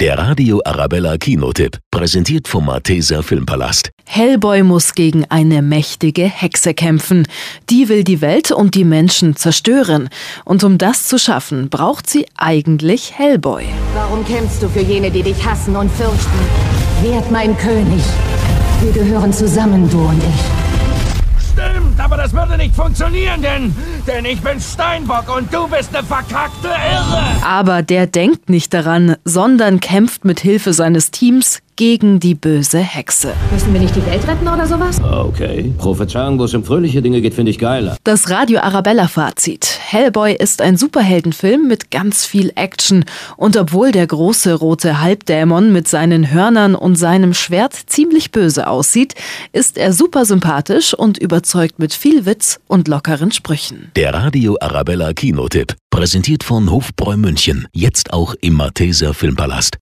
Der Radio Arabella Kinotipp, präsentiert vom Malteser Filmpalast. Hellboy muss gegen eine mächtige Hexe kämpfen. Die will die Welt und die Menschen zerstören. Und um das zu schaffen, braucht sie eigentlich Hellboy. Warum kämpfst du für jene, die dich hassen und fürchten? Werd mein König. Wir gehören zusammen, du und ich. Aber das würde nicht funktionieren, denn, denn ich bin Steinbock und du bist eine verkackte Irre. Aber der denkt nicht daran, sondern kämpft mit Hilfe seines Teams gegen die böse Hexe. Müssen wir nicht die Welt retten oder sowas? Okay. Prophezeiung, wo es um fröhliche Dinge geht, finde ich geiler. Das Radio Arabella Fazit. Hellboy ist ein Superheldenfilm mit ganz viel Action. Und obwohl der große rote Halbdämon mit seinen Hörnern und seinem Schwert ziemlich böse aussieht, ist er super sympathisch und überzeugt mit viel Witz und lockeren Sprüchen. Der Radio Arabella Kinotipp, präsentiert von Hofbräu München, jetzt auch im Malteser Filmpalast.